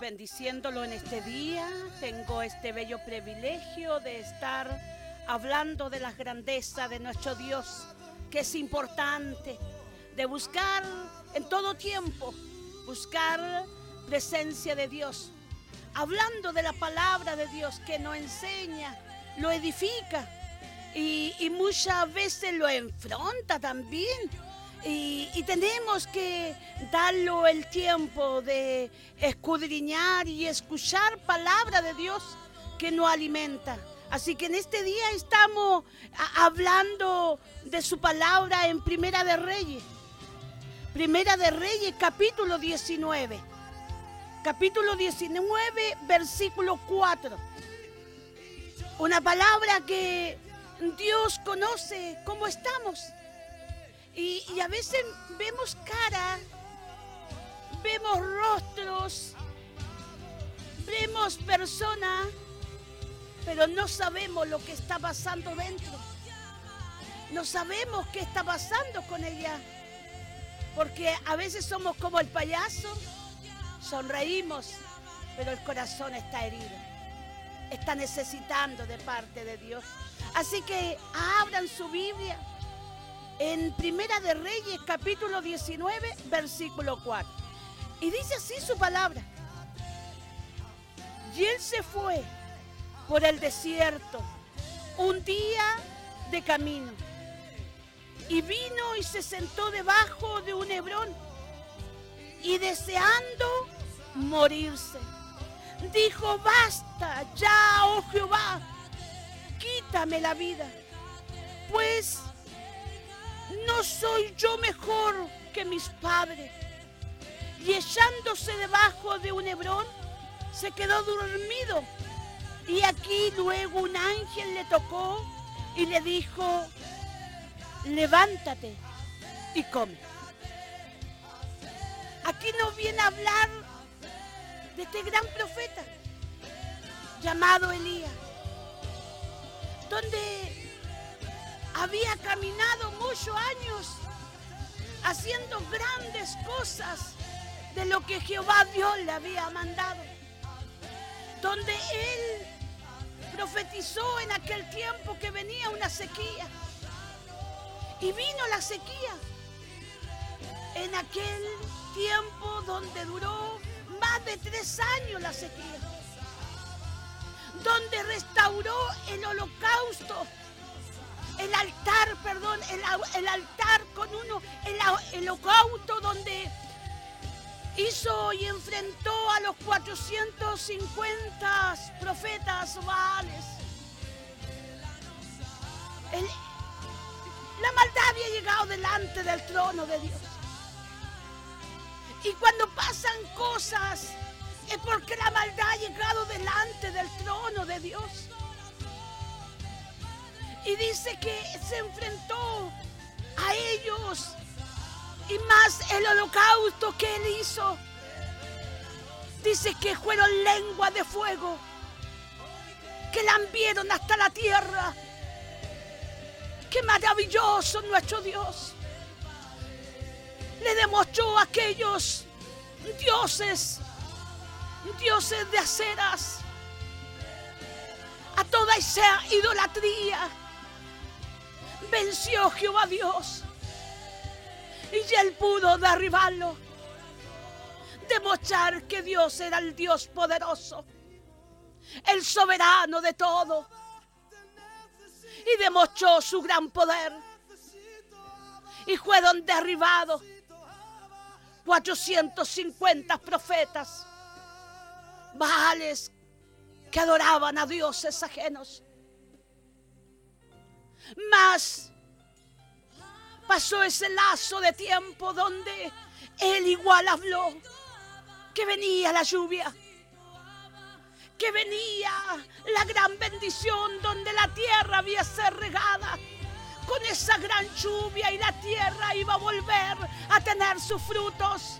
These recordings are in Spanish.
Bendiciéndolo en este día. Tengo este bello privilegio de estar hablando de la grandeza de nuestro Dios, que es importante, de buscar en todo tiempo, buscar presencia de Dios, hablando de la palabra de Dios que nos enseña, lo edifica y, y muchas veces lo enfrenta también. Y, tenemos que darlo el tiempo de escudriñar y escuchar palabra de Dios que nos alimenta. Así que en este día estamos hablando de su palabra en Primera de Reyes. Primera de Reyes, capítulo 19. Capítulo 19, versículo 4. Una palabra que Dios conoce cómo estamos. Y, a veces vemos cara, vemos rostros, vemos personas, pero no sabemos lo que está pasando dentro. No sabemos qué está pasando con ella. Porque a veces somos como el payaso, sonreímos, pero el corazón está herido. Está necesitando de parte de Dios. Así que abran su Biblia en Primera de Reyes, capítulo 19, versículo 4. Y dice así su palabra. Y él se fue por el desierto un día de camino. Y vino y se sentó debajo de un hebrón. Y deseando morirse, dijo, basta ya, oh Jehová, quítame la vida, pues no soy yo mejor que mis padres. Y echándose debajo de un hebrón, se quedó dormido. Y aquí luego un ángel le tocó y le dijo, levántate y come. Aquí nos viene a hablar de este gran profeta llamado Elías, donde había caminado muchos años haciendo grandes cosas de lo que Jehová Dios le había mandado, donde él profetizó en aquel tiempo que venía una sequía. Y vino la sequía en aquel tiempo donde duró más de tres años la sequía, donde restauró el holocausto el altar, perdón, el, altar con uno, el, el donde hizo y enfrentó a los 450 profetas baales. El- la maldad había llegado delante del trono de Dios. Y cuando pasan cosas es porque la maldad ha llegado delante del trono de Dios. Y dice que se enfrentó a ellos y más el holocausto que él hizo. Dice que fueron lenguas de fuego que lambieron hasta la tierra. Qué maravilloso nuestro Dios. Le demostró a aquellos dioses, dioses de aceras, a toda esa idolatría. Venció Jehová Dios y él pudo derribarlo. Demostrar que Dios era el Dios poderoso, el soberano de todo. Y demostró su gran poder. Y fueron derribados 450 profetas, baales que adoraban a dioses ajenos. Mas pasó ese lazo de tiempo donde él igual habló que venía la lluvia, que venía la gran bendición donde la tierra había ser regada. Con esa gran lluvia y la tierra iba a volver a tener sus frutos.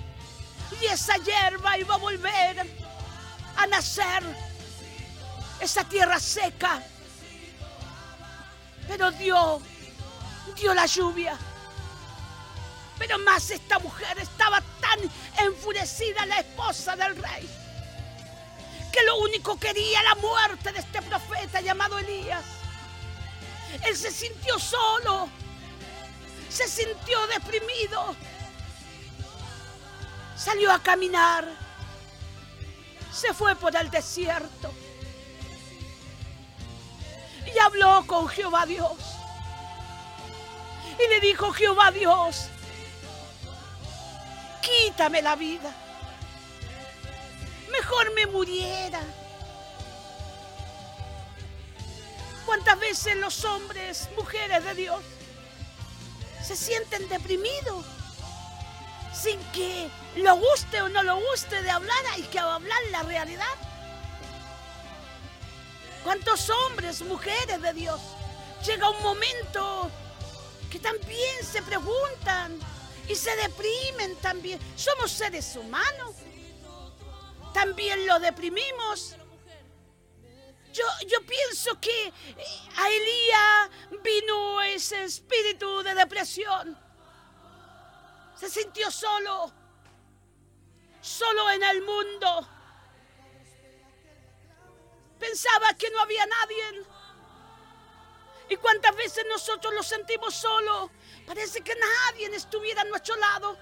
Y esa hierba iba a volver a nacer. Esa tierra seca. Pero dio, dio la lluvia. Pero más esta mujer estaba tan enfurecida, la esposa del rey, que lo único quería la muerte de este profeta llamado Elías. Él se sintió solo, se sintió deprimido, salió a caminar, se fue por el desierto y habló con Jehová Dios. Y le dijo Jehová Dios, quítame la vida. Mejor me muriera. ¿Cuántas veces los hombres, mujeres de Dios, se sienten deprimidos? Sin que lo guste o no lo guste de hablar, hay que hablar la realidad. ¿Cuántos hombres, mujeres de Dios? Llega un momento que también se preguntan y se deprimen también. Somos seres humanos. También lo deprimimos. Yo, yo pienso que eh, a Elías vino ese espíritu de depresión. Se sintió solo, solo en el mundo. Pensaba que no había nadie. ¿Y cuántas veces nosotros lo sentimos solo? Parece que nadie estuviera a nuestro lado.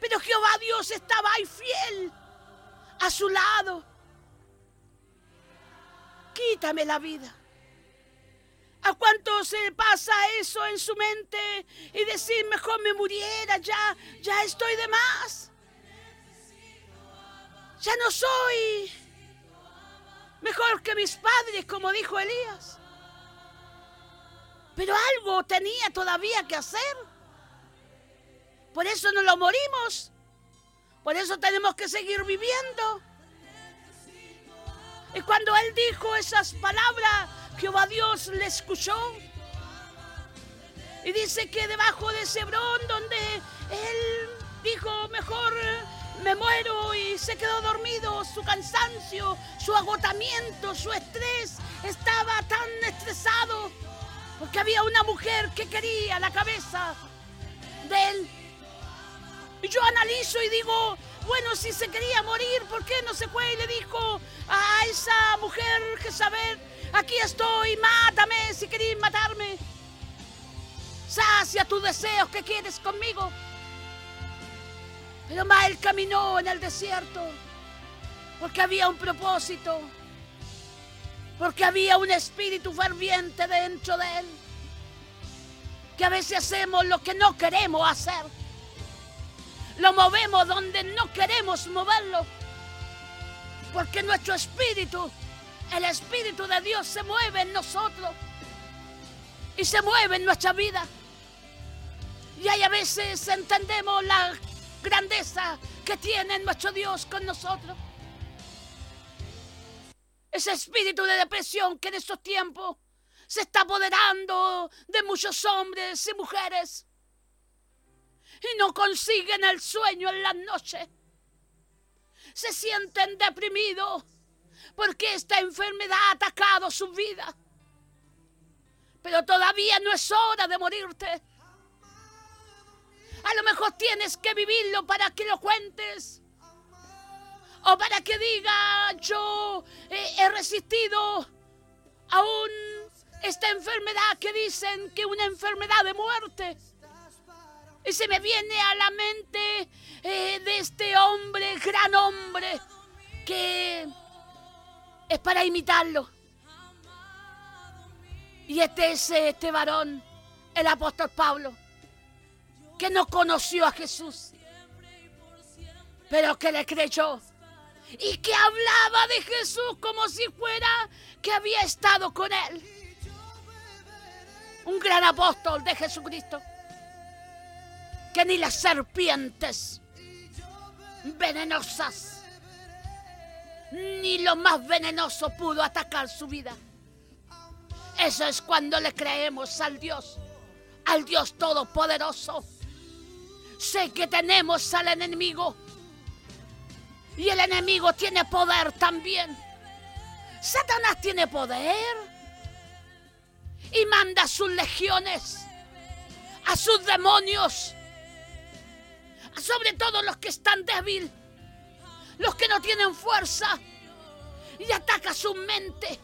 Pero Jehová Dios estaba ahí fiel a su lado. Quítame la vida. ¿A cuánto se pasa eso en su mente y decir mejor me muriera, ya, ya estoy de más? Ya no soy mejor que mis padres, como dijo Elías. Pero algo tenía todavía que hacer. Por eso no lo morimos. Por eso tenemos que seguir viviendo. Y cuando él dijo esas palabras, Jehová Dios le escuchó. Y dice que debajo de ese donde él dijo, mejor me muero y se quedó dormido, su cansancio, su agotamiento, su estrés, estaba tan estresado porque había una mujer que quería la cabeza de él. Y yo analizo y digo, bueno, si se quería morir, ¿por qué no se fue y le dijo a esa mujer Jezabel, aquí estoy, mátame si queréis matarme? Sacia tus deseos que quieres conmigo. Pero él caminó en el desierto porque había un propósito, porque había un espíritu ferviente dentro de él. Que a veces hacemos lo que no queremos hacer. Lo movemos donde no queremos moverlo. Porque nuestro espíritu, el espíritu de Dios se mueve en nosotros. Y se mueve en nuestra vida. Y hay a veces entendemos la grandeza que tiene nuestro Dios con nosotros. Ese espíritu de depresión que en estos tiempos se está apoderando de muchos hombres y mujeres y no consiguen el sueño en las noches. Se sienten deprimidos porque esta enfermedad ha atacado su vida. Pero todavía no es hora de morirte. A lo mejor tienes que vivirlo para que lo cuentes. O para que diga, yo eh, he resistido aún esta enfermedad que dicen que una enfermedad de muerte. Y se me viene a la mente eh, de este hombre, gran hombre, que es para imitarlo. Y este es este varón, el apóstol Pablo que no conoció a Jesús, pero que le creyó y que hablaba de Jesús como si fuera que había estado con él. un gran apóstol de Jesucristo, que ni las serpientes venenosas, ni lo más venenoso pudo atacar su vida. Eso es cuando le creemos al Dios, al Dios Todopoderoso. Sé que tenemos al enemigo y el enemigo tiene poder también. Satanás tiene poder y manda a sus legiones, a sus demonios, sobre todo los que están débiles, los que no tienen fuerza, y ataca su mente.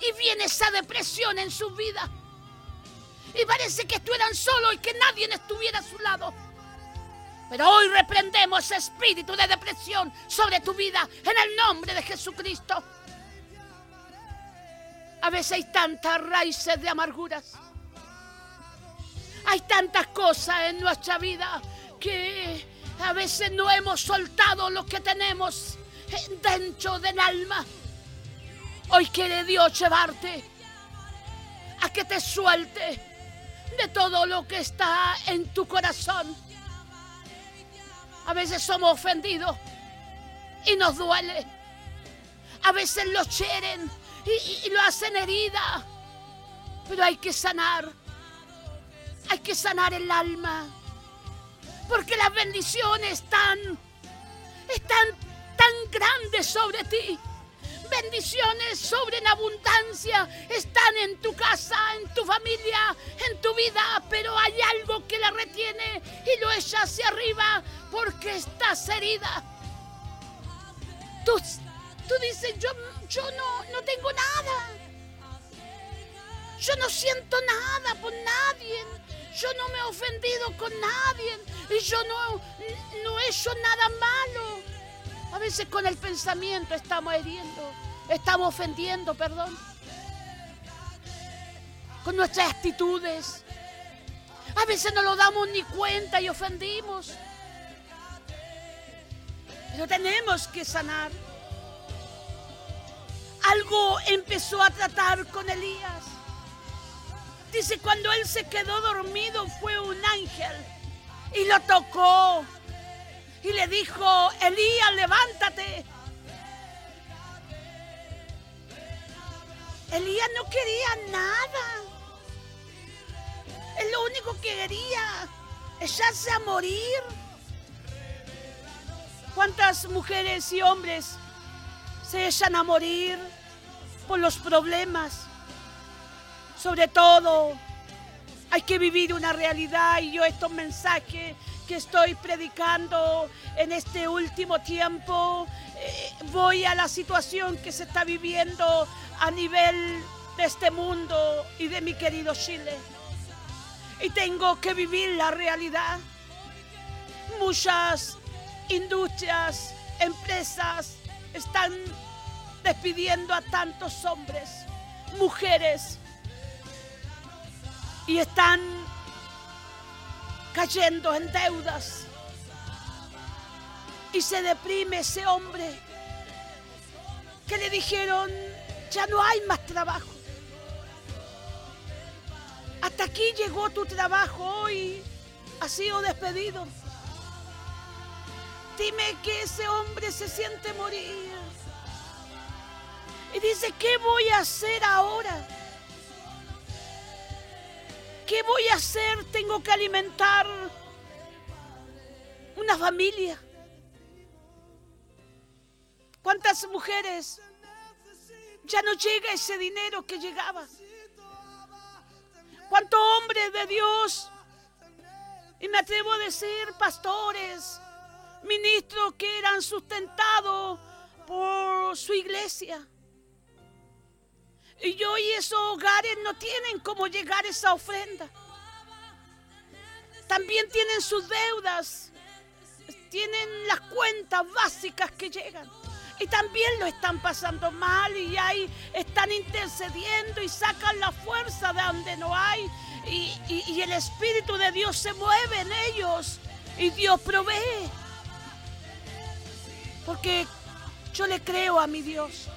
Y viene esa depresión en su vida. Y parece que estuvieran solos y que nadie estuviera a su lado. Pero hoy reprendemos espíritu de depresión sobre tu vida en el nombre de Jesucristo. A veces hay tantas raíces de amarguras. Hay tantas cosas en nuestra vida que a veces no hemos soltado lo que tenemos dentro del alma. Hoy quiere Dios llevarte a que te suelte de todo lo que está en tu corazón. A veces somos ofendidos y nos duele. A veces lo hieren y, y lo hacen herida. Pero hay que sanar. Hay que sanar el alma. Porque las bendiciones están, están tan grandes sobre ti. Bendiciones sobre en abundancia están en tu casa, en tu familia, en tu vida, pero hay algo que la retiene y lo echa hacia arriba porque estás herida. Tú, tú dices, yo, yo no, no tengo nada. Yo no siento nada por nadie. Yo no me he ofendido con nadie. Y yo no, no he hecho nada malo. A veces con el pensamiento estamos hiriendo. Estamos ofendiendo, perdón. Con nuestras actitudes. A veces no lo damos ni cuenta y ofendimos. Pero tenemos que sanar. Algo empezó a tratar con Elías. Dice, cuando él se quedó dormido fue un ángel y lo tocó y le dijo, Elías, levántate. Elías no quería nada. Es lo único que quería, echarse a morir. ¿Cuántas mujeres y hombres se echan a morir por los problemas? Sobre todo, hay que vivir una realidad y yo estos mensajes que estoy predicando en este último tiempo, eh, voy a la situación que se está viviendo a nivel de este mundo y de mi querido Chile. Y tengo que vivir la realidad. Muchas industrias, empresas están despidiendo a tantos hombres, mujeres, y están cayendo en deudas. Y se deprime ese hombre que le dijeron, ya no hay más trabajo. Hasta aquí llegó tu trabajo hoy, ha sido despedido. Dime que ese hombre se siente morir. Y dice, ¿qué voy a hacer ahora? ¿Qué voy a hacer? Tengo que alimentar una familia. ¿Cuántas mujeres ya no llega ese dinero que llegaba? ¿Cuántos hombres de Dios? Y me atrevo a decir, pastores, ministros que eran sustentados por su iglesia. Y hoy esos hogares no tienen cómo llegar esa ofrenda. También tienen sus deudas, tienen las cuentas básicas que llegan. Y también lo están pasando mal y ahí están intercediendo y sacan la fuerza de donde no hay. Y, y el Espíritu de Dios se mueve en ellos y Dios provee. Porque yo le creo a mi Dios.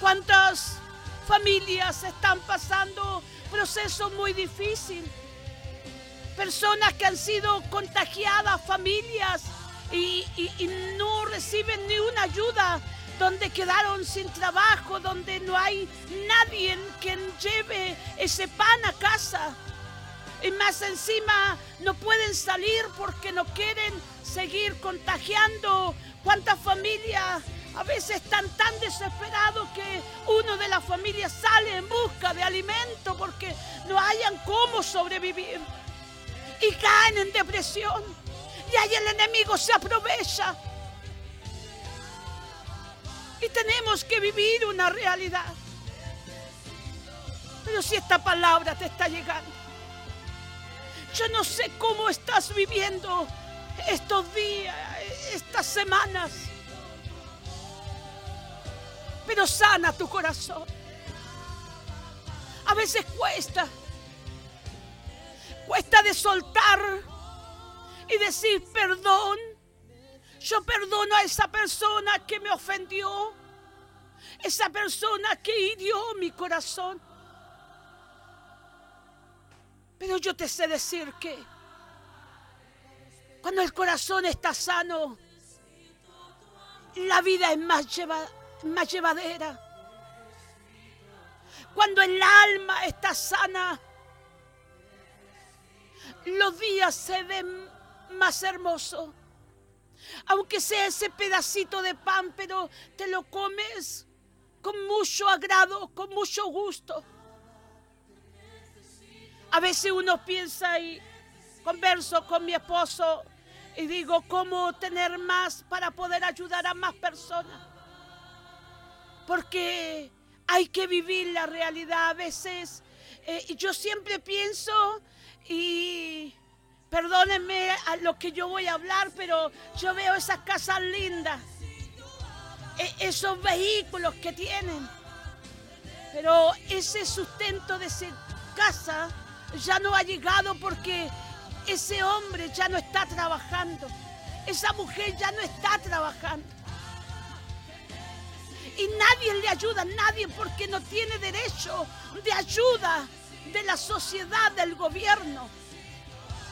¿Cuántas Familias están pasando procesos muy difíciles. Personas que han sido contagiadas, familias, y, y- no reciben ni una ayuda, donde quedaron sin trabajo, donde no hay nadie quien lleve ese pan a casa. Y más encima no pueden salir porque no quieren seguir contagiando. ¿Cuántas familias a veces están tan desesperados que uno de las familias sale en busca de alimento porque no hayan cómo sobrevivir? Y caen en depresión. Y ahí el enemigo se aprovecha. Y tenemos que vivir una realidad. Pero si esta palabra te está llegando, yo no sé cómo estás viviendo estos días, estas semanas. Pero sana tu corazón. A veces cuesta. Cuesta de soltar y decir perdón. Yo perdono a esa persona que me ofendió. Esa persona que hirió mi corazón. Pero yo te sé decir que cuando el corazón está sano, la vida es más, lleva- más llevadera. Cuando el alma está sana, los días se ven más hermosos. Aunque sea ese pedacito de pan, pero te lo comes con mucho agrado, con mucho gusto. A veces uno piensa y converso con mi esposo y digo cómo tener más para poder ayudar a más personas. Porque hay que vivir la realidad a veces. eh, yo siempre pienso y perdónenme a lo que yo voy a hablar, pero yo veo esas casas lindas, e- esos vehículos que tienen. Pero ese sustento de esa casa ya no ha llegado porque ese hombre ya no está trabajando. Esa mujer ya no está trabajando. Y nadie le ayuda, nadie porque no tiene derecho de ayuda de la sociedad, del gobierno.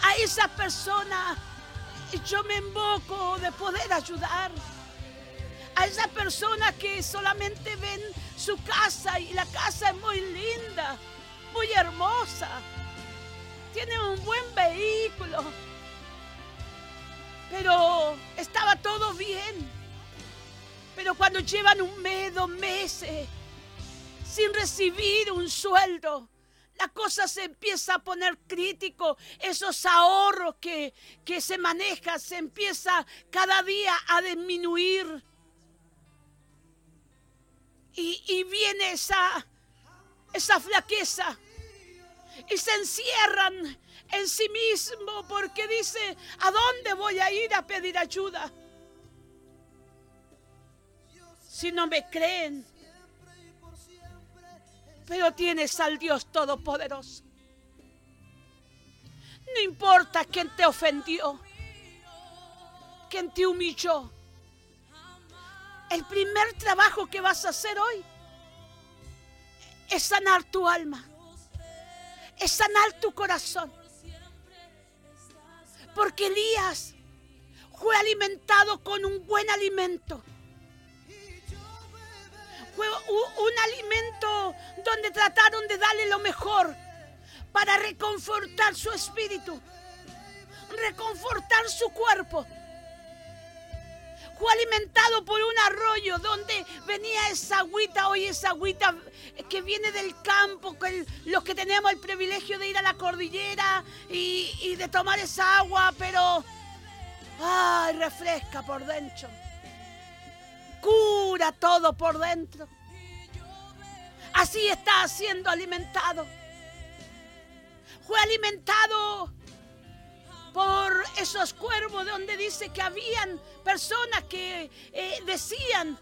A esa persona yo me invoco de poder ayudar a esa persona que solamente ven su casa y la casa es muy linda, muy hermosa, tiene un buen vehículo, pero estaba todo bien. Pero cuando llevan un mes, dos meses, sin recibir un sueldo, la cosa se empieza a poner crítico, esos ahorros que, que se manejan se empieza cada día a disminuir. Y, y viene esa, esa flaqueza y se encierran en sí mismo porque dice, ¿a dónde voy a ir a pedir ayuda? Si no me creen, pero tienes al Dios Todopoderoso. No importa quién te ofendió, quién te humilló. El primer trabajo que vas a hacer hoy es sanar tu alma, es sanar tu corazón. Porque Elías fue alimentado con un buen alimento. Fue un alimento donde trataron de darle lo mejor para reconfortar su espíritu, reconfortar su cuerpo. Fue alimentado por un arroyo donde venía esa agüita, hoy esa agüita que viene del campo, que los que tenemos el privilegio de ir a la cordillera y, y de tomar esa agua, pero ay, refresca por dentro, cura todo por dentro. Así está siendo alimentado. Fue alimentado por esos cuervos donde dice que habían personas que eh, decían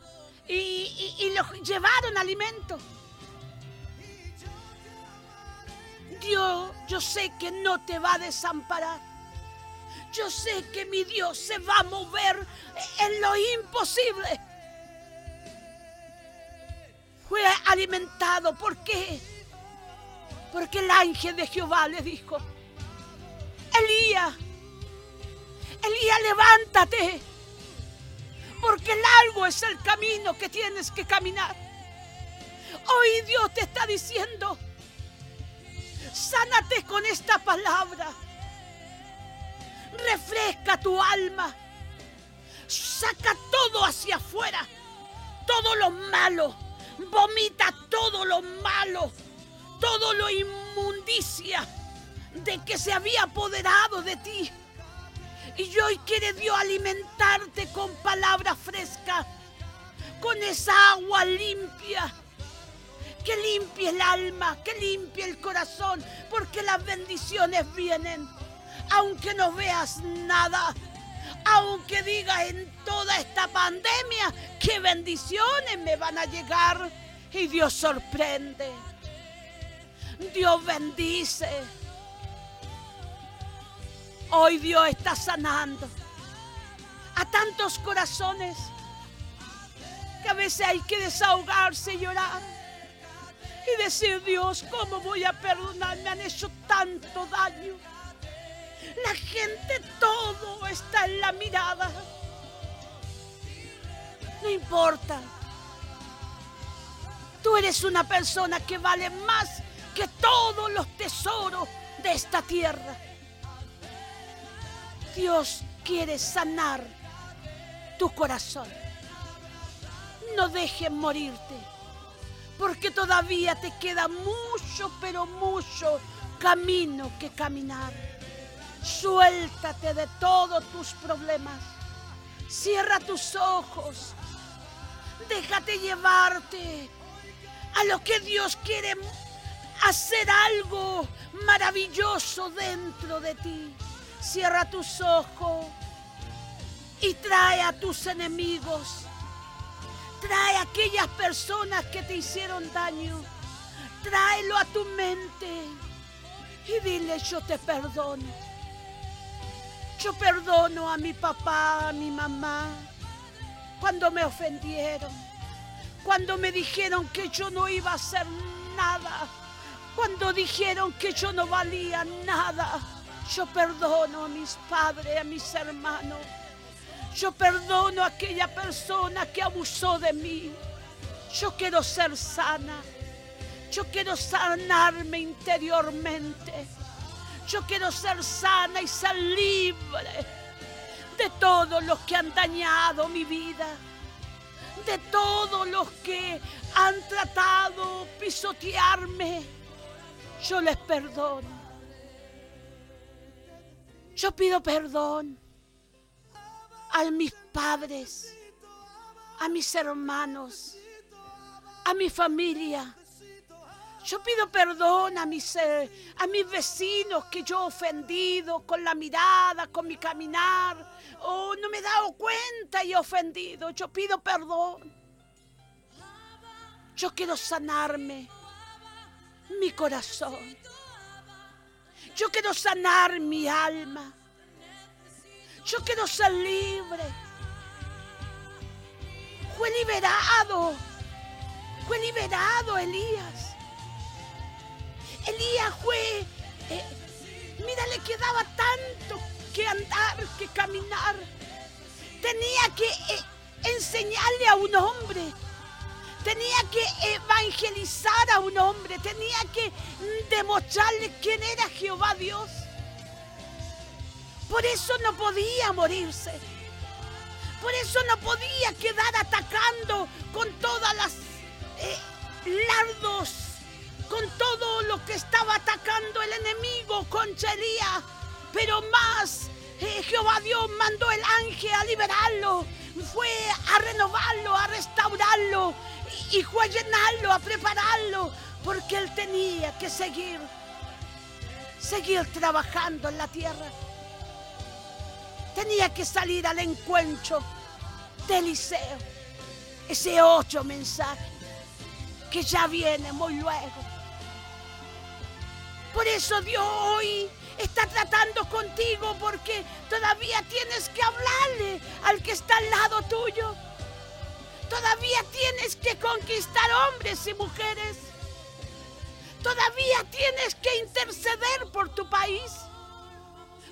y- y los llevaron alimento. Dios, yo sé que no te va a desamparar. Yo sé que mi Dios se va a mover en lo imposible. Fue alimentado. ¿Por qué? Porque el ángel de Jehová le dijo, Elías, Elías, levántate, porque largo es el camino que tienes que caminar. Hoy Dios te está diciendo, sánate con esta palabra, refresca tu alma, saca todo hacia afuera, todo lo malo, vomita todo lo malo, todo lo inmundicia de que se había apoderado de ti. Y hoy quiere Dios alimentarte con palabra fresca, con esa agua limpia, que limpie el alma, que limpie el corazón, porque las bendiciones vienen, aunque no veas nada. Aunque digas en toda esta pandemia que bendiciones me van a llegar y Dios sorprende. Dios bendice. Hoy Dios está sanando a tantos corazones que a veces hay que desahogarse y llorar y decir, Dios, ¿cómo voy a perdonar? Me han hecho tanto daño. La gente todo está en la mirada. No importa. Tú eres una persona que vale más que todos los tesoros de esta tierra. Dios quiere sanar tu corazón. No dejes morirte, porque todavía te queda mucho, pero mucho camino que caminar. Suéltate de todos tus problemas. Cierra tus ojos. Déjate llevarte a lo que Dios quiere hacer algo maravilloso dentro de ti. Cierra tus ojos y trae a tus enemigos. Trae a aquellas personas que te hicieron daño. Tráelo a tu mente y dile yo te perdono. Yo perdono a mi papá, a mi mamá, cuando me ofendieron, cuando me dijeron que yo no iba a hacer nada, cuando dijeron que yo no valía nada. Yo perdono a mis padres, a mis hermanos. Yo perdono a aquella persona que abusó de mí. Yo quiero ser sana. Yo quiero sanarme interiormente. Yo quiero ser sana y ser libre de todos los que han dañado mi vida. De todos los que han tratado pisotearme. Yo les perdono. Yo pido perdón a mis padres, a mis hermanos, a mi familia. Yo pido perdón a mis, eh, a mis vecinos que yo he ofendido con la mirada, con mi caminar. Oh, no me he dado cuenta y he ofendido. Yo pido perdón. Yo quiero sanarme mi corazón. Yo quiero sanar mi alma. Yo quiero ser libre. Fue liberado. Fue liberado Elías. Elías fue... Eh, mira, le quedaba tanto que andar, que caminar. Tenía que eh, enseñarle a un hombre tenía que evangelizar a un hombre, tenía que demostrarle quién era Jehová Dios. Por eso no podía morirse. Por eso no podía quedar atacando con todas las eh, lardos, con todo lo que estaba atacando el enemigo con Elías. Pero más, eh, Jehová Dios mandó el ángel a liberarlo, fue a renovarlo, a restaurarlo y fue a llenarlo, a prepararlo, porque él tenía que seguir, seguir trabajando en la tierra. Tenía que salir al encuentro de Eliseo, ese otro mensaje que ya viene muy luego. Por eso Dios hoy está tratando contigo porque todavía tienes que hablarle al que está al lado tuyo. Todavía tienes que conquistar hombres y mujeres. Todavía tienes que interceder por tu país.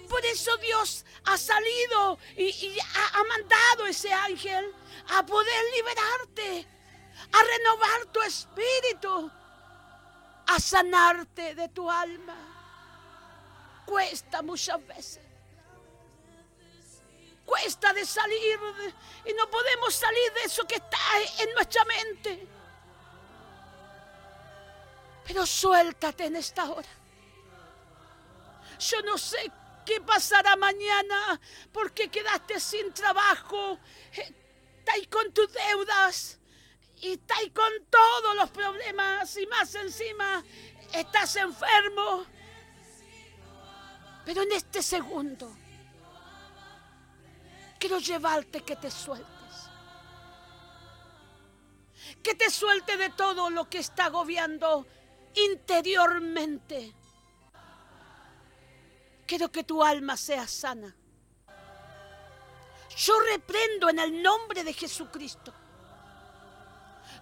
Por eso Dios ha salido y, ha, ha mandado ese ángel a poder liberarte, a renovar tu espíritu, a sanarte de tu alma. Cuesta muchas veces. Cuesta de salir y no podemos salir de eso que está en nuestra mente. Pero suéltate en esta hora. Yo no sé qué pasará mañana porque quedaste sin trabajo, estáis con tus deudas y estáis con todos los problemas y más encima estás enfermo. Pero en este segundo quiero llevarte que te sueltes. Que te suelte de todo lo que está agobiando interiormente. Quiero que tu alma sea sana. Yo reprendo en el nombre de Jesucristo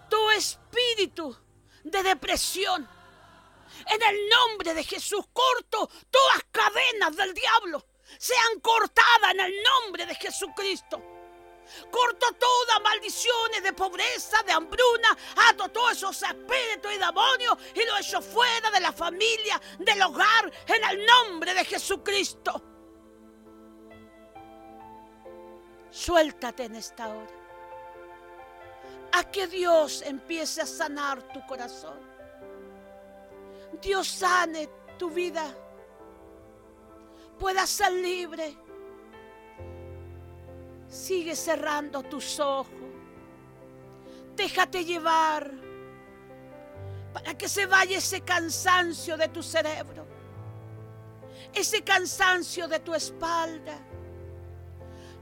tu espíritu de depresión. En el nombre de Jesús corto todas cadenas del diablo. Sean cortadas en el nombre de Jesucristo. Corto todas maldiciones de pobreza, de hambruna, ato todos esos espíritus y demonios y lo echo fuera de la familia, del hogar, en el nombre de Jesucristo. Suéltate en esta hora. Que Dios empiece a sanar tu corazón. Dios sane tu vida. Puedas ser libre. Sigue cerrando tus ojos. Déjate llevar para que se vaya ese cansancio de tu cerebro, ese cansancio de tu espalda.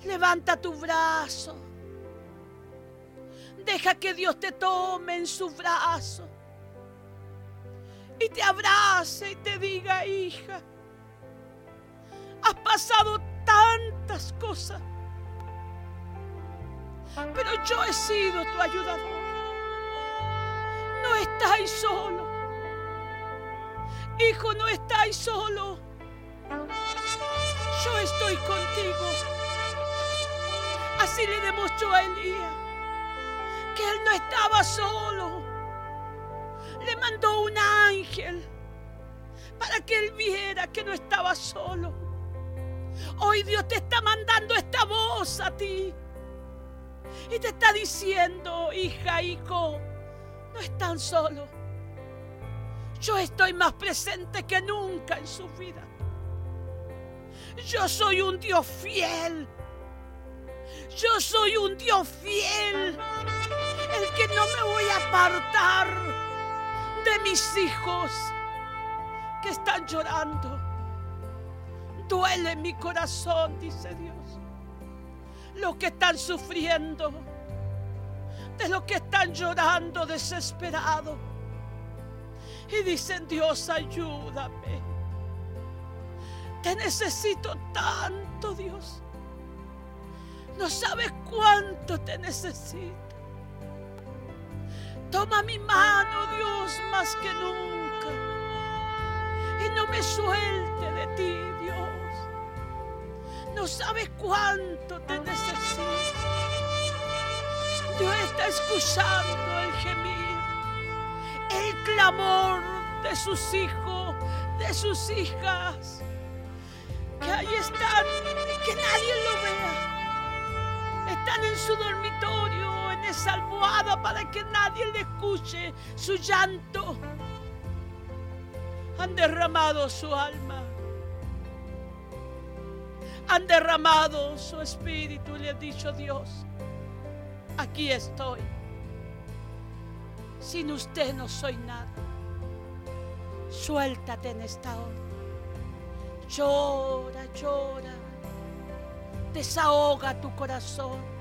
Levanta tu brazo. Deja que Dios te tome en su brazo y te abrace y te diga, hija, has pasado tantas cosas pero yo he sido tu ayudador. No estáis solo. Hijo, no estáis solo. Yo estoy contigo. Así le demostró a Elías que él no estaba solo. Le mandó un ángel para que él viera que no estaba solo. Hoy Dios te está mandando esta voz a ti y te está diciendo, hija, hijo, no están solo. Yo estoy más presente que nunca en su vida. Yo soy un Dios fiel. Yo soy un Dios fiel. El que no me voy a apartar de mis hijos que están llorando. Duele mi corazón, dice Dios los que están sufriendo, de los que están llorando desesperados. Y dicen, Dios, ayúdame. Te necesito tanto, Dios. No sabes cuánto te necesito. Toma mi mano, Dios, más que nunca. Y no me suelte de ti, Dios. No sabes cuánto te necesito. Dios está escuchando el gemir, el clamor de sus hijos, de sus hijas, que ahí están que nadie lo vea. Están en su dormitorio, esa almohada, para que nadie le escuche su llanto. Han derramado su alma han derramado su espíritu y le han dicho Dios, aquí estoy. Sin usted no soy nada. Suéltate en esta hora. Llora, llora. Desahoga tu corazón.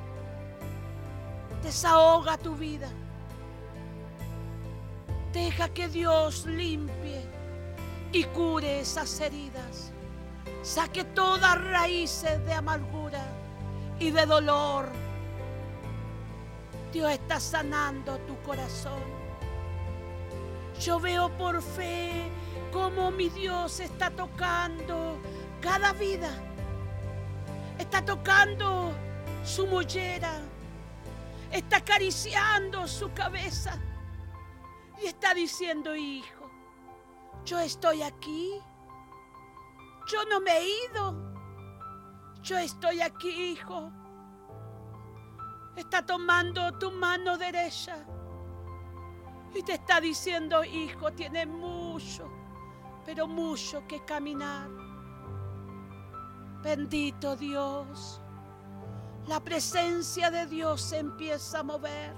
Desahoga tu vida. Deja que Dios limpie y cure esas heridas saque todas raíces de amargura y de dolor. Dios está sanando tu corazón. Yo veo por fe cómo mi Dios está tocando cada vida. Está tocando su mollera. Está acariciando su cabeza. Y está diciendo, hijo, yo estoy aquí. Yo no me he ido. Yo estoy aquí, hijo. Está tomando tu mano derecha y te está diciendo, hijo, tienes mucho, pero mucho que caminar. Bendito Dios. La presencia de Dios se empieza a mover.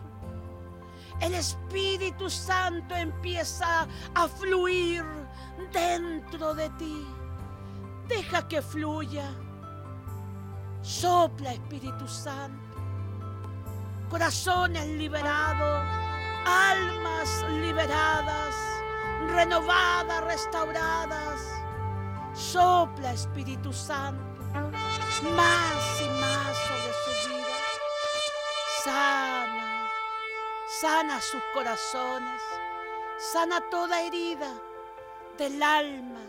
El Espíritu Santo empieza a fluir dentro de ti. Deja que fluya. Sopla Espíritu Santo. Corazones liberados, almas liberadas, renovadas, restauradas. Sopla Espíritu Santo. Más y más sobre su vida. Sana, sana sus corazones. Sana toda herida del alma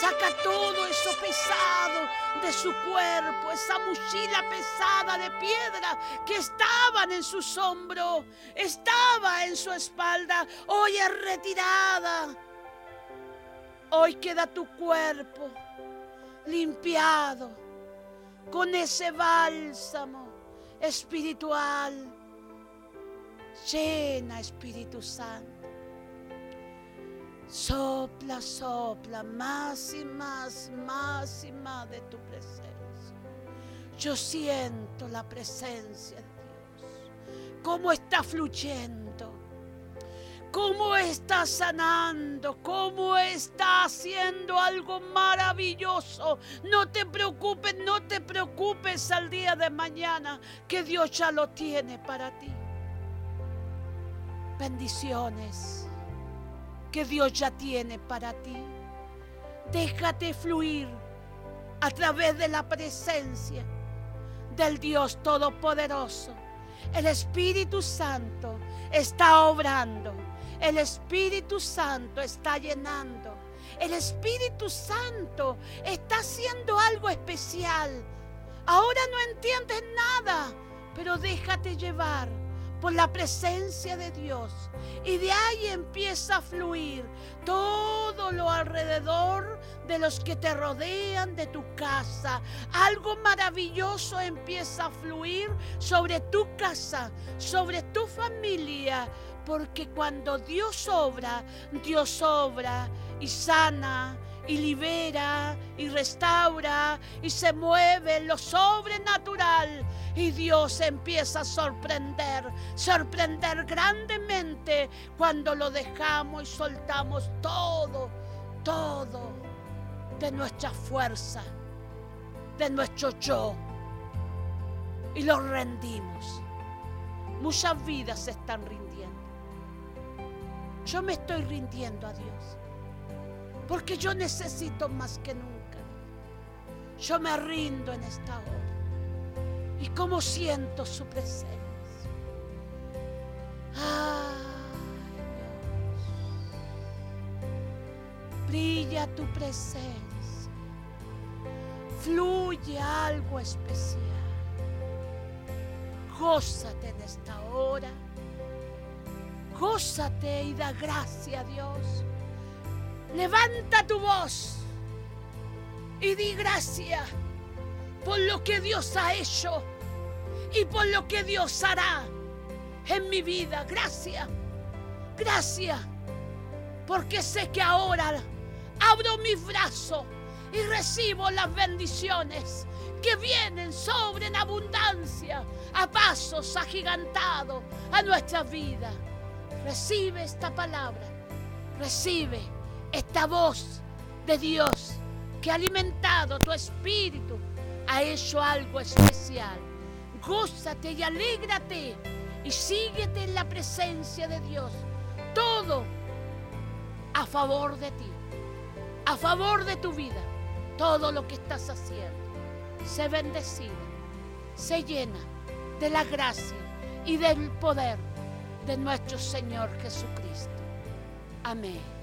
Saca todo eso pesado de su cuerpo, esa mochila pesada de piedra que estaban en sus hombros, estaba en su espalda, hoy es retirada. Hoy queda tu cuerpo limpiado con ese bálsamo espiritual. Llena Espíritu Santo. Sopla, sopla más y más, más y más de tu presencia. Yo siento la presencia de Dios. Cómo está fluyendo. Cómo está sanando. Cómo está haciendo algo maravilloso. No te preocupes, no te preocupes al día de mañana que Dios ya lo tiene para ti. Bendiciones que Dios ya tiene para ti. Déjate fluir a través de la presencia del Dios Todopoderoso. El Espíritu Santo está obrando. El Espíritu Santo está llenando. El Espíritu Santo está haciendo algo especial. Ahora no entiendes nada, pero déjate llevar por la presencia de Dios. Y de ahí empieza a fluir todo lo alrededor de los que te rodean de tu casa. Algo maravilloso empieza a fluir sobre tu casa, sobre tu familia. Porque cuando Dios obra, Dios obra y sana y libera y restaura y se mueve lo sobrenatural y Dios empieza a sorprender, sorprender grandemente cuando lo dejamos y soltamos todo, todo de nuestra fuerza, de nuestro yo y lo rendimos. Muchas vidas se están rindiendo. Yo me estoy rindiendo a Dios porque yo necesito más que nunca. Yo me rindo en esta hora. Y cómo siento su presencia. Ay, Dios. Brilla tu presencia. Fluye algo especial. Gózate en esta hora. Gózate y da gracia a Dios. Levanta tu voz y di gracias por lo que Dios ha hecho y por lo que Dios hará en mi vida. Gracias, gracias, porque sé que ahora abro mis brazos y recibo las bendiciones que vienen sobre en abundancia a pasos agigantados a nuestra vida. Recibe esta palabra, recibe esta voz de Dios que ha alimentado tu espíritu, ha hecho algo especial. Gózate y alégrate y síguete en la presencia de Dios. Todo a favor de ti, a favor de tu vida, todo lo que estás haciendo. Sé bendecida, se llena de la gracia y del poder de nuestro Señor Jesucristo. Amén.